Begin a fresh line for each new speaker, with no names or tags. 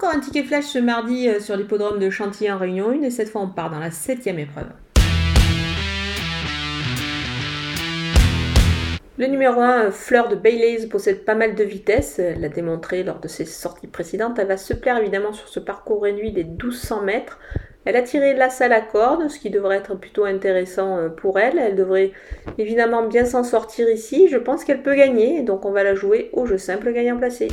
Encore un ticket flash ce mardi euh, sur l'hippodrome de Chantilly en Réunion 1 et cette fois on part dans la septième épreuve. Le numéro 1, euh, Fleur de Baileys, possède pas mal de vitesse. Elle l'a démontré lors de ses sorties précédentes. Elle va se plaire évidemment sur ce parcours réduit des 1200 mètres. Elle a tiré l'as à la corde, ce qui devrait être plutôt intéressant euh, pour elle. Elle devrait évidemment bien s'en sortir ici. Je pense qu'elle peut gagner, donc on va la jouer au jeu simple gagnant placé.